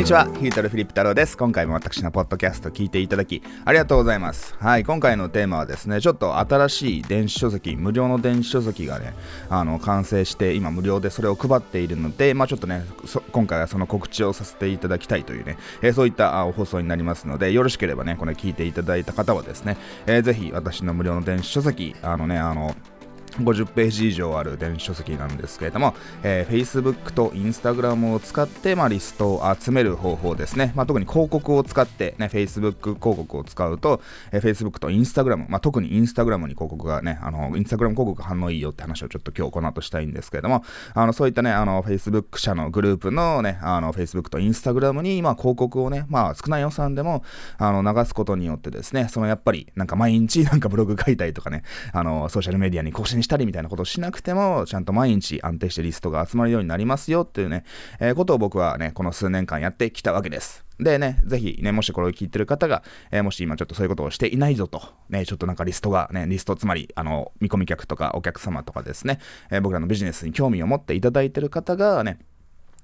にちは、ヒートルフィリップ太郎です。今回も私のポッドキャスト聞いていただき、ありがとうございます。はい、今回のテーマはですね、ちょっと新しい電子書籍、無料の電子書籍がね、あの、完成して、今無料でそれを配っているので、まあちょっとね、今回はその告知をさせていただきたいというね、えー、そういった放送になりますので、よろしければね、これ聞いていただいた方はですね、えー、ぜひ私の無料の電子書籍、あのね、あの、50ページ以上ある電子書籍なんですけれども、えー、Facebook と Instagram を使って、まあ、リストを集める方法ですね。まあ、特に広告を使って、ね、Facebook 広告を使うと、えー、Facebook と Instagram、まあ、特に Instagram に広告がね、あの、Instagram 広告反応いいよって話をちょっと今日この後したいんですけれども、あの、そういったね、あの、Facebook 社のグループのね、あの、Facebook と Instagram に、まあ、広告をね、まあ、少ない予算でも、あの、流すことによってですね、そのやっぱり、なんか毎日なんかブログ書いたりとかね、あの、ソーシャルメディアに更新したりみたいなことをしなくても、ちゃんと毎日安定してリストが集まるようになりますよっていうね、えー、ことを僕はね、この数年間やってきたわけです。でね、ぜひね、もしこれを聞いてる方が、えー、もし今ちょっとそういうことをしていないぞと、ね、ちょっとなんかリストがね、リスト、つまり、あの、見込み客とかお客様とかですね、えー、僕らのビジネスに興味を持っていただいてる方がね、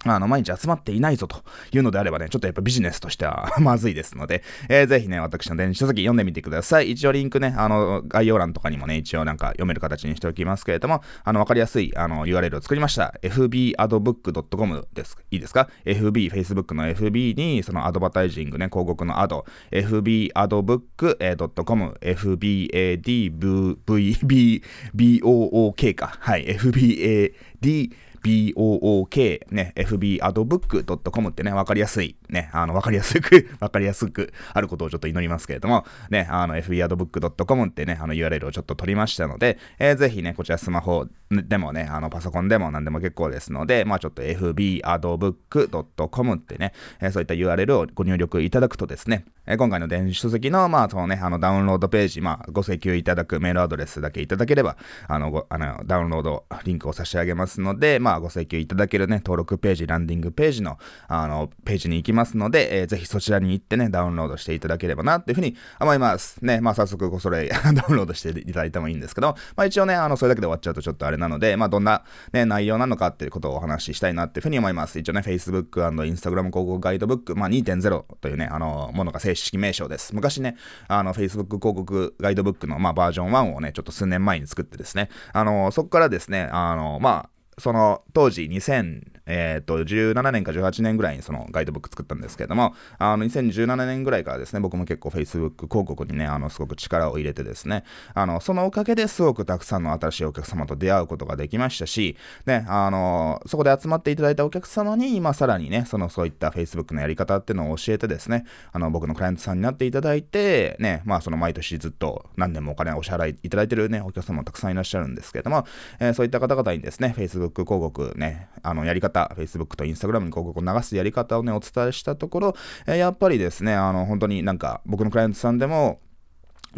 あの、毎日集まっていないぞというのであればね、ちょっとやっぱビジネスとしては まずいですので、えー、ぜひね、私の電子書籍読んでみてください。一応リンクね、あの、概要欄とかにもね、一応なんか読める形にしておきますけれども、あの、わかりやすいあの URL を作りました。fbadbook.com です。いいですか ?fb、Facebook の fb に、そのアドバタイジングね、広告のアド、fbadbook.com、fbadbook か。はい、fbad book ね、fbadbook.com ってね、わかりやすい、ね、あの、わかりやすく わかりやすくあることをちょっと祈りますけれども、ね、あの、fbadbook.com ってね、あの URL をちょっと取りましたので、えー、ぜひね、こちらスマホでもね、あの、パソコンでも何でも結構ですので、まあちょっと fbadbook.com ってね、えー、そういった URL をご入力いただくとですね、えー、今回の電子書籍の、まあそのね、あの、ダウンロードページ、まあご請求いただくメールアドレスだけいただければ、あの、ごあのダウンロードリンクを差し上げますので、まあご請求いただけるね、登録ページ、ランディングページの、あの、ページに行きますますので、えー、ぜひそちらに行ってね、ダウンロードしていただければな、っていうふうに思います。ね、まあ早速それ ダウンロードしていただいてもいいんですけど、まあ一応ね、あの、それだけで終わっちゃうとちょっとあれなので、まあどんなね、内容なのかっていうことをお話ししたいなっていうふうに思います。一応ね、Facebook& Instagram 広告ガイドブック、まあ2.0というね、あの、ものが正式名称です。昔ね、あの、Facebook 広告ガイドブックの、まあバージョン1をね、ちょっと数年前に作ってですね、あの、そこからですね、あの、まあ、その当時2000、えっ、ー、と、17年か18年ぐらいにそのガイドブック作ったんですけれども、あの、2017年ぐらいからですね、僕も結構 Facebook 広告にね、あの、すごく力を入れてですね、あの、そのおかげですごくたくさんの新しいお客様と出会うことができましたし、ね、あの、そこで集まっていただいたお客様に、今さらにね、その、そういった Facebook のやり方っていうのを教えてですね、あの、僕のクライアントさんになっていただいて、ね、まあ、その毎年ずっと何年もお金をお支払いいただいてるね、お客様もたくさんいらっしゃるんですけれども、えー、そういった方々にですね、Facebook 広告ね、あの、やり方、Facebook と Instagram に広告を流すやり方をね、お伝えしたところ、え、やっぱりですね、あの、本当になんか、僕のクライアントさんでも、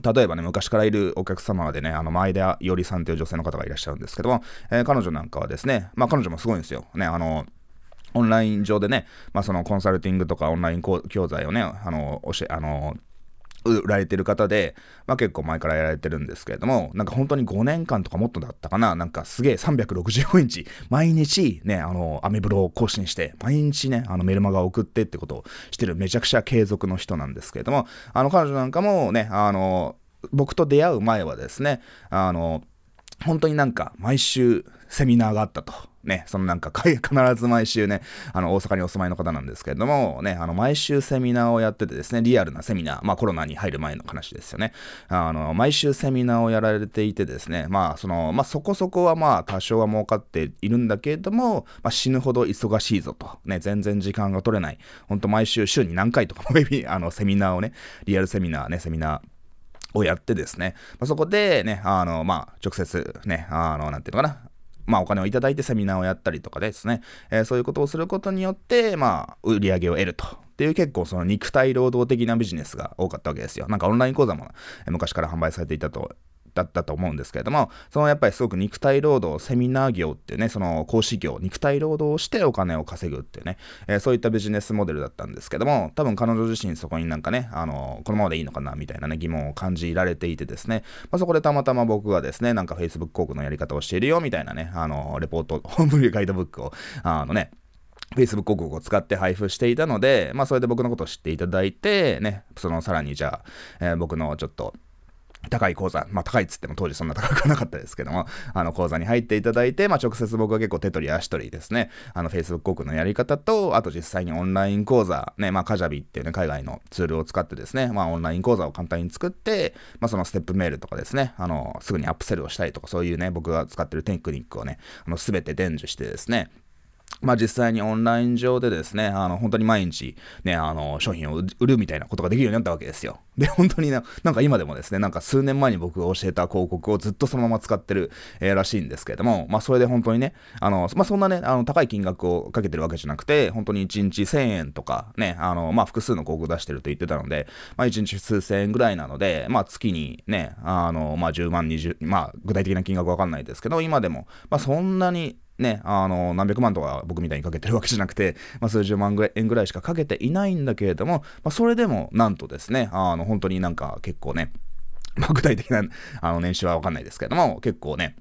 例えばね、昔からいるお客様でね、あの、前田よりさんという女性の方がいらっしゃるんですけども、えー、彼女なんかはですね、まあ彼女もすごいんですよ。ね、あの、オンライン上でね、まあ、そのコンサルティングとかオンライン教材をね、あの、教え、あの、売られてる方で、まあ、結構前からやられてるんですけれども、なんか本当に5年間とかもっとだったかな、なんかすげえ365日、毎日ね、あの、アメブロを更新して、毎日ね、あのメルマガを送ってってことをしてるめちゃくちゃ継続の人なんですけれども、あの彼女なんかもね、あの、僕と出会う前はですね、あの、本当になんか毎週セミナーがあったと。ね、そのなんか 必ず毎週ね、あの大阪にお住まいの方なんですけれども、ね、あの毎週セミナーをやっててですね、リアルなセミナー、まあコロナに入る前の話ですよね。あの、毎週セミナーをやられていてですね、まあその、まあそこそこはまあ多少は儲かっているんだけれども、まあ死ぬほど忙しいぞと、ね、全然時間が取れない。ほんと毎週週に何回とかも あのセミナーをね、リアルセミナーね、セミナー、をやってですね、まあ、そこでね、あの、まあ、直接ね、あの、なんていうのかな、まあ、お金をいただいてセミナーをやったりとかですね、えー、そういうことをすることによって、まあ、売り上げを得ると。っていう結構その肉体労働的なビジネスが多かったわけですよ。なんかオンライン講座も昔から販売されていたとだったと思うんですけれども、そのやっぱりすごく肉体労働、セミナー業っていうね、その講師業、肉体労働をしてお金を稼ぐっていうね、えー、そういったビジネスモデルだったんですけども、多分彼女自身そこになんかね、あの、このままでいいのかなみたいなね、疑問を感じられていてですね、まあ、そこでたまたま僕がですね、なんか Facebook 広告のやり方をしているよみたいなね、あの、レポート、ホームガイドブックを、あのね、Facebook 広告を使って配布していたので、まあ、それで僕のことを知っていただいて、ね、そのさらにじゃあ、え、僕のちょっと、高い講座、まあ高いっつっても当時そんな高くなかったですけども、あの講座に入っていただいて、まあ直接僕は結構手取り足取りですね、あの Facebook 広告のやり方と、あと実際にオンライン講座、ね、まあカジャビっていうね、海外のツールを使ってですね、まあオンライン講座を簡単に作って、まあそのステップメールとかですね、あの、すぐにアップセルをしたりとか、そういうね、僕が使ってるテクニックをね、あの、すべて伝授してですね、まあ実際にオンライン上でですね、あの、本当に毎日、ね、あの、商品を売るみたいなことができるようになったわけですよ。で、本当にな、なんか今でもですね、なんか数年前に僕が教えた広告をずっとそのまま使ってる、えー、らしいんですけれども、まあそれで本当にね、あの、まあそんなね、あの、高い金額をかけてるわけじゃなくて、本当に1日1000円とかね、あの、まあ複数の広告出してると言ってたので、まあ1日数千円ぐらいなので、まあ月にね、あの、まあ10万、20、まあ具体的な金額わかんないですけど、今でも、まあそんなにね、あの、何百万とか僕みたいにかけてるわけじゃなくて、まあ、数十万円ぐらいしかかけていないんだけれども、まあ、それでも、なんとですね、あの、本当になんか結構ね、まあ、具体的なあの年収はわかんないですけれども、結構ね、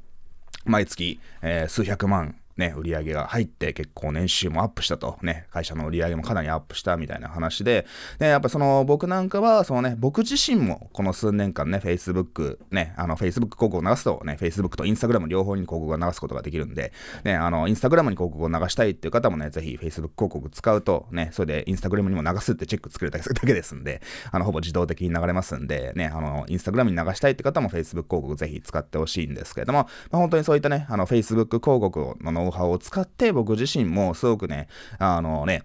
毎月、えー、数百万ね、売り上げが入って結構年収もアップしたと、ね、会社の売り上げもかなりアップしたみたいな話で、ね、やっぱその僕なんかは、そのね、僕自身もこの数年間ね、Facebook、ね、あの Facebook 広告を流すとね、Facebook と Instagram 両方に広告を流すことができるんで、ね、あの、Instagram に広告を流したいっていう方もね、ぜひ Facebook 広告使うと、ね、それで Instagram にも流すってチェック作れたりするだけですんで、あの、ほぼ自動的に流れますんで、ね、あの、Instagram に流したいって方も Facebook 広告ぜひ使ってほしいんですけれども、まあ、本当にそういったね、あの、Facebook 広告のノウハウを使って、僕自身もすごくね、あのね、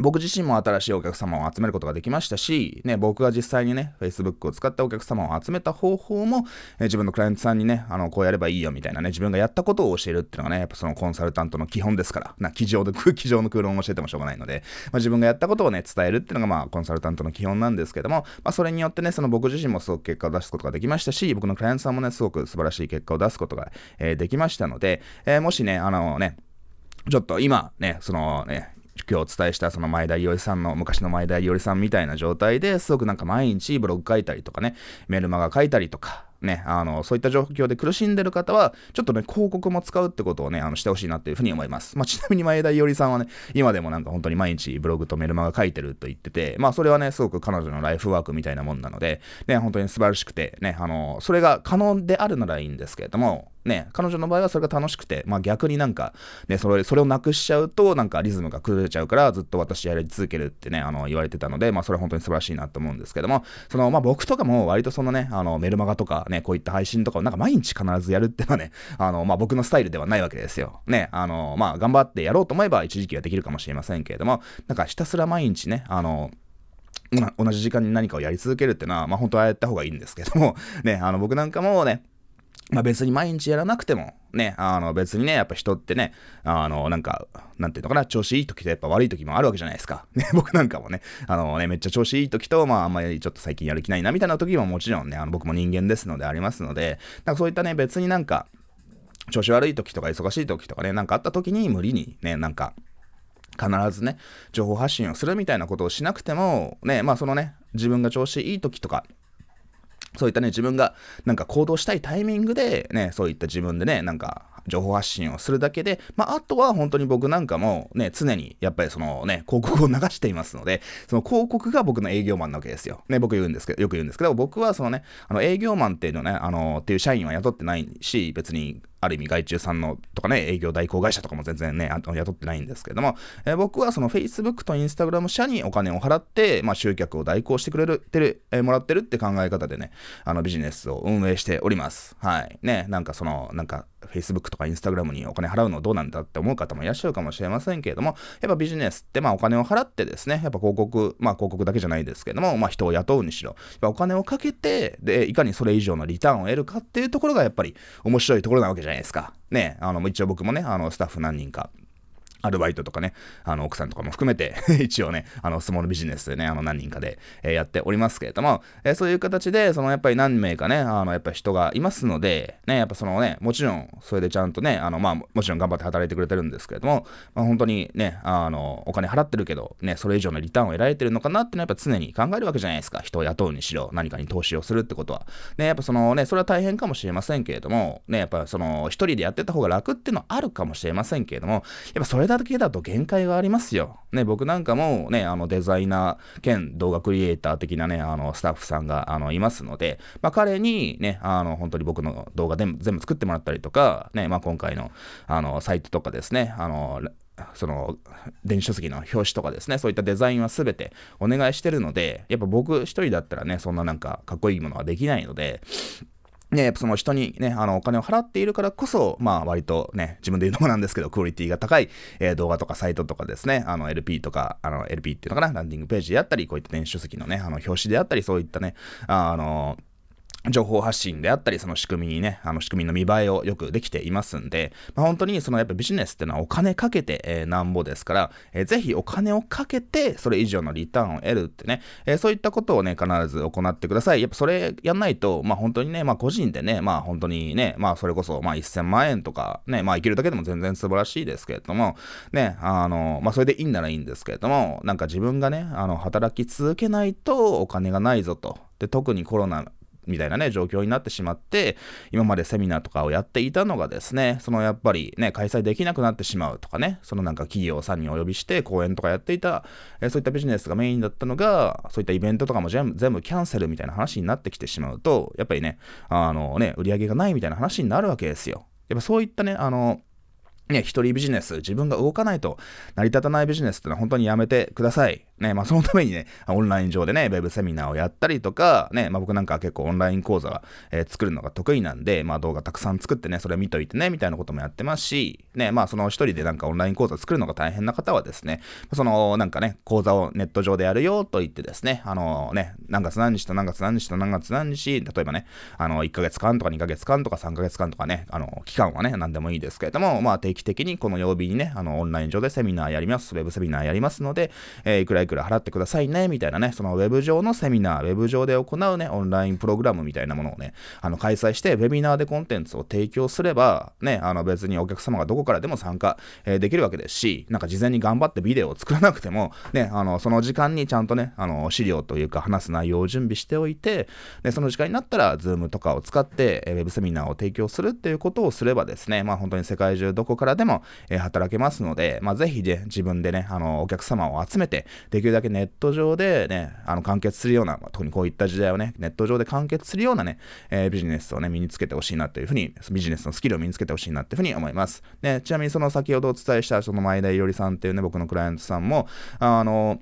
僕自身も新しいお客様を集めることができましたし、ね、僕が実際にね、Facebook を使ったお客様を集めた方法も、え自分のクライアントさんにね、あの、こうやればいいよみたいなね、自分がやったことを教えるっていうのがね、やっぱそのコンサルタントの基本ですから、な、机上で、机上の空論を教えてもしょうがないので、まあ、自分がやったことをね、伝えるっていうのがまあ、コンサルタントの基本なんですけども、まあ、それによってね、その僕自身もすごく結果を出すことができましたし、僕のクライアントさんもね、すごく素晴らしい結果を出すことが、えー、できましたので、えー、もしね、あのね、ちょっと今ね、そのね、今日お伝えしたその前田伊織さんの昔の前田伊織さんみたいな状態ですごくなんか毎日ブログ書いたりとかねメルマガ書いたりとかね、あの、そういった状況で苦しんでる方は、ちょっとね、広告も使うってことをね、あの、してほしいなっていうふうに思います。まあ、ちなみに前田伊織さんはね、今でもなんか本当に毎日ブログとメルマガ書いてると言ってて、まあ、それはね、すごく彼女のライフワークみたいなもんなので、ね、本当に素晴らしくて、ね、あの、それが可能であるならいいんですけれども、ね、彼女の場合はそれが楽しくて、まあ逆になんか、ね、それ、それをなくしちゃうと、なんかリズムが崩れちゃうから、ずっと私やり続けるってね、あの、言われてたので、まあそれは本当に素晴らしいなと思うんですけども、その、まあ僕とかも割とそのね、あの、メルマガとかね、こういった配信とかをなんか毎日必ずやるっていうのはね、あの、まあ僕のスタイルではないわけですよ。ね、あの、まあ頑張ってやろうと思えば一時期はできるかもしれませんけれども、なんかひたすら毎日ね、あの、同じ時間に何かをやり続けるっていうのは、まあ本当はやった方がいいんですけども、ね、あの僕なんかもね、まあ別に毎日やらなくても、ね、あの別にね、やっぱ人ってね、あの、なんか、なんていうのかな、調子いい時とやっぱ悪い時もあるわけじゃないですか。ね、僕なんかもね、あのね、めっちゃ調子いい時と、まああんまりちょっと最近やる気ないなみたいな時ももちろんね、あの僕も人間ですのでありますので、なんかそういったね、別になんか、調子悪い時とか忙しい時とかね、なんかあった時に無理にね、なんか、必ずね、情報発信をするみたいなことをしなくても、ね、まあそのね、自分が調子いい時とか、そういったね、自分がなんか行動したいタイミングで、ね、そういった自分でね、なんか情報発信をするだけで、まあ、あとは本当に僕なんかもね、常にやっぱりそのね、広告を流していますので、その広告が僕の営業マンなわけですよ。ね、僕言うんですけど、よく言うんですけど、僕はそのね、あの営業マンっていうのね、あの、っていう社員は雇ってないし、別にある意味外注さんのとかね、営業代行会社とかも全然ね、雇ってないんですけども、えー、僕はその Facebook と Instagram 社にお金を払って、まあ、集客を代行してくれる、てる、えー、もらってるって考え方でね、あのビジネスを運営しております。はい。ね、なんかその、なんか Facebook とか Instagram にお金払うのどうなんだって思う方もいらっしゃるかもしれませんけれども、やっぱビジネスってまあお金を払ってですね、やっぱ広告、まあ広告だけじゃないですけども、まあ人を雇うにしろ、やっぱお金をかけて、で、いかにそれ以上のリターンを得るかっていうところがやっぱり面白いところなわけじゃないないですか。ね、あの、一応僕もね、あの、スタッフ何人かアルバイトとかね、あの、奥さんとかも含めて 一応ね、あの、スモールビジネスでね、あの、何人かで、えー、やっておりますけれども、えー、そういう形で、その、やっぱり何名かね、あの、やっぱ人がいますので、ね、やっぱそのね、もちろん、それでちゃんとね、あの、まあ、もちろん頑張って働いてくれてるんですけれども、まあ、本当にね、あの、お金払ってるけど、ね、それ以上のリターンを得られてるのかなってのは、やっぱ常に考えるわけじゃないですか。人を雇うにしろ、何かに投資をするってことは。ね、やっぱそのね、それは大変かもしれませんけれども、ね、やっぱその、一人でやってた方が楽っていうのはあるかもしれませんけれども、やっぱそれだけだと限界がありますよ。ね、僕なんかもね、あのデザイナー兼動画クリエイター的なね、あのスタッフさんがあのいますので、まあ、彼にね、あの本当に僕の動画で全部作ってもらったりとか、ね、まあ、今回のあのサイトとかですね、あのその電子書籍の表紙とかですね、そういったデザインは全てお願いしてるので、やっぱ僕一人だったらね、そんななんかかっこいいものはできないので、ね、やっぱその人にね、あの、お金を払っているからこそ、まあ割とね、自分で言うのもなんですけど、クオリティが高い、えー、動画とかサイトとかですね、あの LP とか、あの LP っていうのかな、ランディングページであったり、こういった電子書籍のね、あの表紙であったり、そういったね、あの、情報発信であったり、その仕組みにね、あの仕組みの見栄えをよくできていますんで、まあ、本当にそのやっぱビジネスってのはお金かけて、えー、なんぼですから、えー、ぜひお金をかけて、それ以上のリターンを得るってね、えー、そういったことをね、必ず行ってください。やっぱそれやんないと、まあ本当にね、まあ個人でね、まあ本当にね、まあそれこそ、まあ1000万円とかね、まあ生きるだけでも全然素晴らしいですけれども、ね、あの、まあそれでいいんならいいんですけれども、なんか自分がね、あの、働き続けないとお金がないぞと。で、特にコロナみたいなね、状況になってしまって、今までセミナーとかをやっていたのがですね、そのやっぱりね、開催できなくなってしまうとかね、そのなんか企業さんにお呼びして講演とかやっていた、えそういったビジネスがメインだったのが、そういったイベントとかも全部全部キャンセルみたいな話になってきてしまうと、やっぱりね、あのね、売り上げがないみたいな話になるわけですよ。やっぱそういったね、あの、ね、一人ビジネス、自分が動かないと成り立たないビジネスってのは本当にやめてください。ね、まあそのためにね、オンライン上でね、ウェブセミナーをやったりとか、ね、まあ僕なんかは結構オンライン講座は、えー、作るのが得意なんで、まあ動画たくさん作ってね、それ見といてね、みたいなこともやってますし、ね、まあその一人でなんかオンライン講座作るのが大変な方はですね、そのなんかね、講座をネット上でやるよと言ってですね、あのね、何月何日と何月何日と何月何日、例えばね、あの1ヶ月間とか2ヶ月間とか3ヶ月間とかね、あの期間はね、何でもいいですけれども、まあ定期的にこの曜日にね、あのオンライン上でセミナーやります、ウェブセミナーやりますので、えー、いくらいくら払ってくださいね、みたいなね、そのウェブ上のセミナー、ウェブ上で行うね、オンラインプログラムみたいなものをね、あの開催して、ウェビナーでコンテンツを提供すれば、ね、あの別にお客様がどこからでも参加、えー、できるわけですし、なんか事前に頑張ってビデオを作らなくても、ね、あの、その時間にちゃんとね、あの、資料というか話す内容を準備しておいて、で、その時間になったら、ズームとかを使って、えー、ウェブセミナーを提供するっていうことをすればですね、まあ本当に世界中どこからでも、えー、働けますので、まあぜひね、自分でね、あの、お客様を集めて、できるだけネット上でね、あの完結するような、まあ、特にこういった時代をね、ネット上で完結するようなね、えー、ビジネスをね、身につけてほしいなというふうに、ビジネスのスキルを身につけてほしいなというふうに思います。ね、ちなみにその先ほどお伝えしたその前田いろりさんっていうね、僕のクライアントさんも、あの、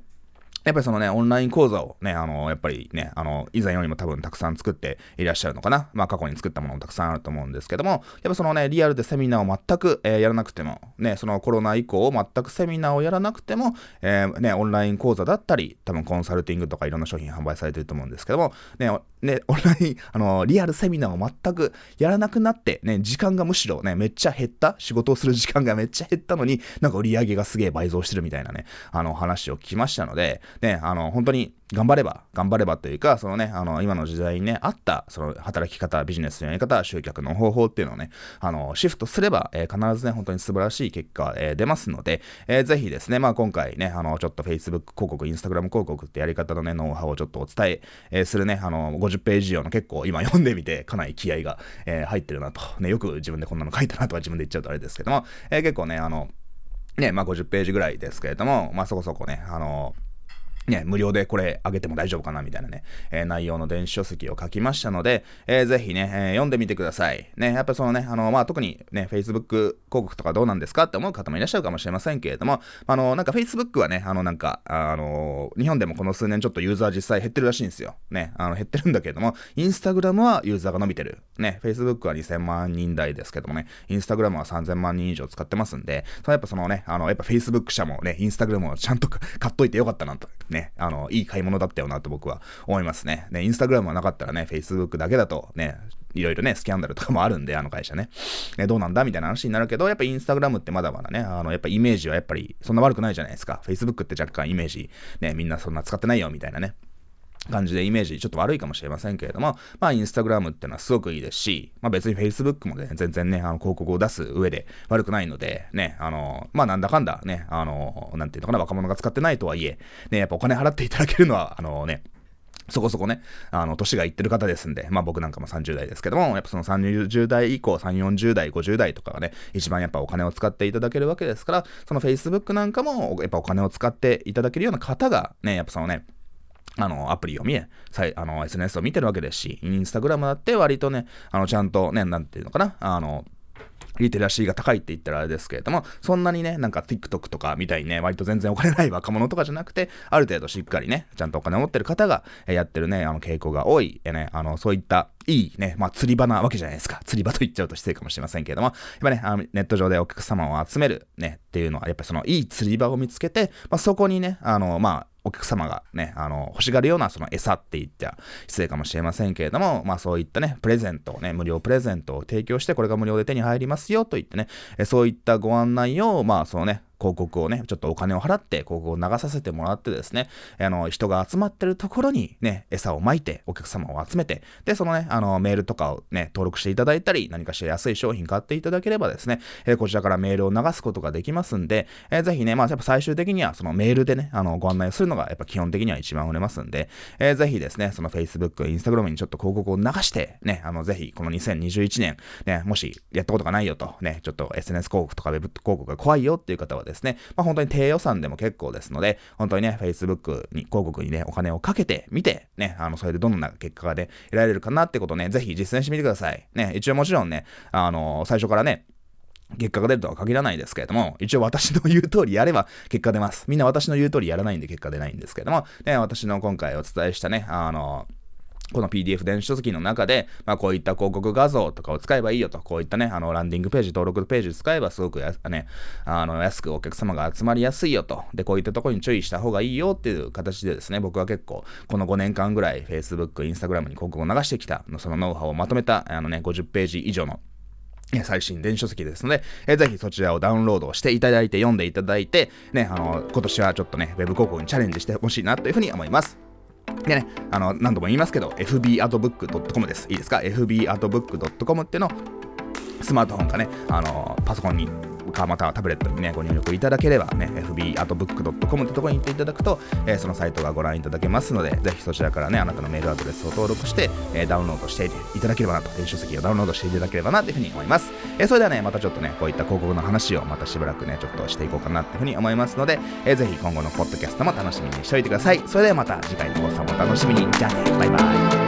やっぱりそのね、オンライン講座をね、あの、やっぱりね、あの、以前よりも多分たくさん作っていらっしゃるのかな。まあ過去に作ったものもたくさんあると思うんですけども、やっぱそのね、リアルでセミナーを全く、えー、やらなくても、ね、そのコロナ以降全くセミナーをやらなくても、えー、ね、オンライン講座だったり、多分コンサルティングとかいろんな商品販売されてると思うんですけども、ね、ね、オンライン、あの、リアルセミナーを全くやらなくなって、ね、時間がむしろね、めっちゃ減った、仕事をする時間がめっちゃ減ったのに、なんか売り上げがすげえ倍増してるみたいなね、あの、話を聞きましたので、ね、あの、本当に頑張れば、頑張ればというか、そのね、あの、今の時代にね、あった、その、働き方、ビジネスのやり方、集客の方法っていうのをね、あの、シフトすれば、えー、必ずね、本当に素晴らしい結果、えー、出ますので、えー、ぜひですね、まあ今回ね、あの、ちょっと Facebook 広告、Instagram 広告ってやり方のね、ノウハウをちょっとお伝え、えー、するね、あの、50ページ用の結構今読んでみて、かなり気合が、えー、入ってるなと。ね、よく自分でこんなの書いたなとか自分で言っちゃうとあれですけども、えー、結構ね、あの、ね、まあ50ページぐらいですけれども、まあそこそこね、あのね、無料でこれあげても大丈夫かなみたいなね、えー、内容の電子書籍を書きましたので、えー、ぜひね、えー、読んでみてください。ね、やっぱそのね、あの、まあ、特にね、Facebook 広告とかどうなんですかって思う方もいらっしゃるかもしれませんけれども、あの、なんか Facebook はね、あの、なんか、あの、日本でもこの数年ちょっとユーザー実際減ってるらしいんですよ。ね、あの、減ってるんだけれども、Instagram はユーザーが伸びてる。ね、Facebook は2000万人台ですけどもね、Instagram は3000万人以上使ってますんで、そのやっぱそのね、あの、やっぱ Facebook 社もね、Instagram をちゃんと買っといてよかったなと、ね、ねあの、いい買い物だったよなと僕は思いますね。ね、インスタグラムはなかったらね、Facebook だけだとね、いろいろね、スキャンダルとかもあるんで、あの会社ね。ね、どうなんだ？みたいな話になるけど、やっぱインスタグラムってまだまだね、あの、やっぱイメージはやっぱりそんな悪くないじゃないですか。Facebook って若干イメージ、ね、みんなそんな使ってないよみたいなね。感じでイメージちょっと悪いかもしれませんけれども、まあインスタグラムってのはすごくいいですし、まあ別に Facebook もね、全然ね、あの広告を出す上で悪くないので、ね、あの、まあなんだかんだね、あの、なんていうのかな、若者が使ってないとはいえ、ね、やっぱお金払っていただけるのは、あのね、そこそこね、あの、年がいってる方ですんで、まあ僕なんかも30代ですけども、やっぱその30代以降、3、40代、50代とかがね、一番やっぱお金を使っていただけるわけですから、その Facebook なんかも、やっぱお金を使っていただけるような方がね、やっぱそのね、あの、アプリを見え、あの、SNS を見てるわけですし、インスタグラムだって割とね、あの、ちゃんとね、なんていうのかな、あの、リテラシーが高いって言ったらあれですけれども、そんなにね、なんか TikTok とかみたいにね、割と全然お金ない 若者とかじゃなくて、ある程度しっかりね、ちゃんとお金を持ってる方がやってるね、あの傾向が多い、えね、あの、そういったいいね、まあ釣り場なわけじゃないですか。釣り場と言っちゃうと失礼かもしれませんけれども、やっぱね、あのネット上でお客様を集めるね、っていうのは、やっぱりそのいい釣り場を見つけて、まあそこにね、あの、まあ、お客様がね、あの、欲しがるようなその餌って言っては失礼かもしれませんけれども、まあそういったね、プレゼントをね、無料プレゼントを提供して、これが無料で手に入りますよと言ってね、そういったご案内を、まあそのね、広告をね、ちょっとお金を払って広告を流させてもらってですね、あの、人が集まってるところにね、餌をまいて、お客様を集めて、で、そのね、あの、メールとかをね、登録していただいたり、何かしら安い商品買っていただければですね、えー、こちらからメールを流すことができますんで、えー、ぜひね、まあ、やっぱ最終的にはそのメールでね、あの、ご案内するのがやっぱ基本的には一番売れますんで、えー、ぜひですね、その Facebook、Instagram にちょっと広告を流して、ね、あの、ぜひこの2021年、ね、もしやったことがないよと、ね、ちょっと SNS 広告とか Web 広告が怖いよっていう方はですね、ですねまあ、本当に低予算でも結構ですので、本当にね、Facebook に、広告にね、お金をかけてみて、ね、あの、それでどんな結果がね、得られるかなってことをね、ぜひ実践してみてください。ね、一応もちろんね、あの、最初からね、結果が出るとは限らないですけれども、一応私の言う通りやれば結果出ます。みんな私の言う通りやらないんで結果出ないんですけども、ね、私の今回お伝えしたね、あの、この PDF 電子書籍の中で、まあ、こういった広告画像とかを使えばいいよと、こういったね、あの、ランディングページ、登録ページ使えばすごくや、ね、あの、安くお客様が集まりやすいよと。で、こういったところに注意した方がいいよっていう形でですね、僕は結構、この5年間ぐらい Facebook、Instagram に広告を流してきた、そのノウハウをまとめた、あのね、50ページ以上の最新電子書籍ですので、えー、ぜひそちらをダウンロードしていただいて読んでいただいて、ね、あの、今年はちょっとね、ウェブ広告にチャレンジしてほしいなというふうに思います。でね、あの、何度も言いますけど、fbartbook.com です。いいですか ?fbartbook.com っていうのを、スマートフォンかね、あの、パソコンにかまたはタブレットにね、ご入力いただければね、fbartbook.com ってところに行っていただくと、えー、そのサイトがご覧いただけますので、ぜひそちらからね、あなたのメールアドレスを登録して、えー、ダウンロードしていただければなと、電子書籍をダウンロードしていただければなというふうに思います。えー、それではね、またちょっとね、こういった広告の話をまたしばらくね、ちょっとしていこうかなっていうふうに思いますので、えー、ぜひ今後のポッドキャストも楽しみにしておいてください。それではまた次回の放送もお楽しみに。じゃあね、バイバイ。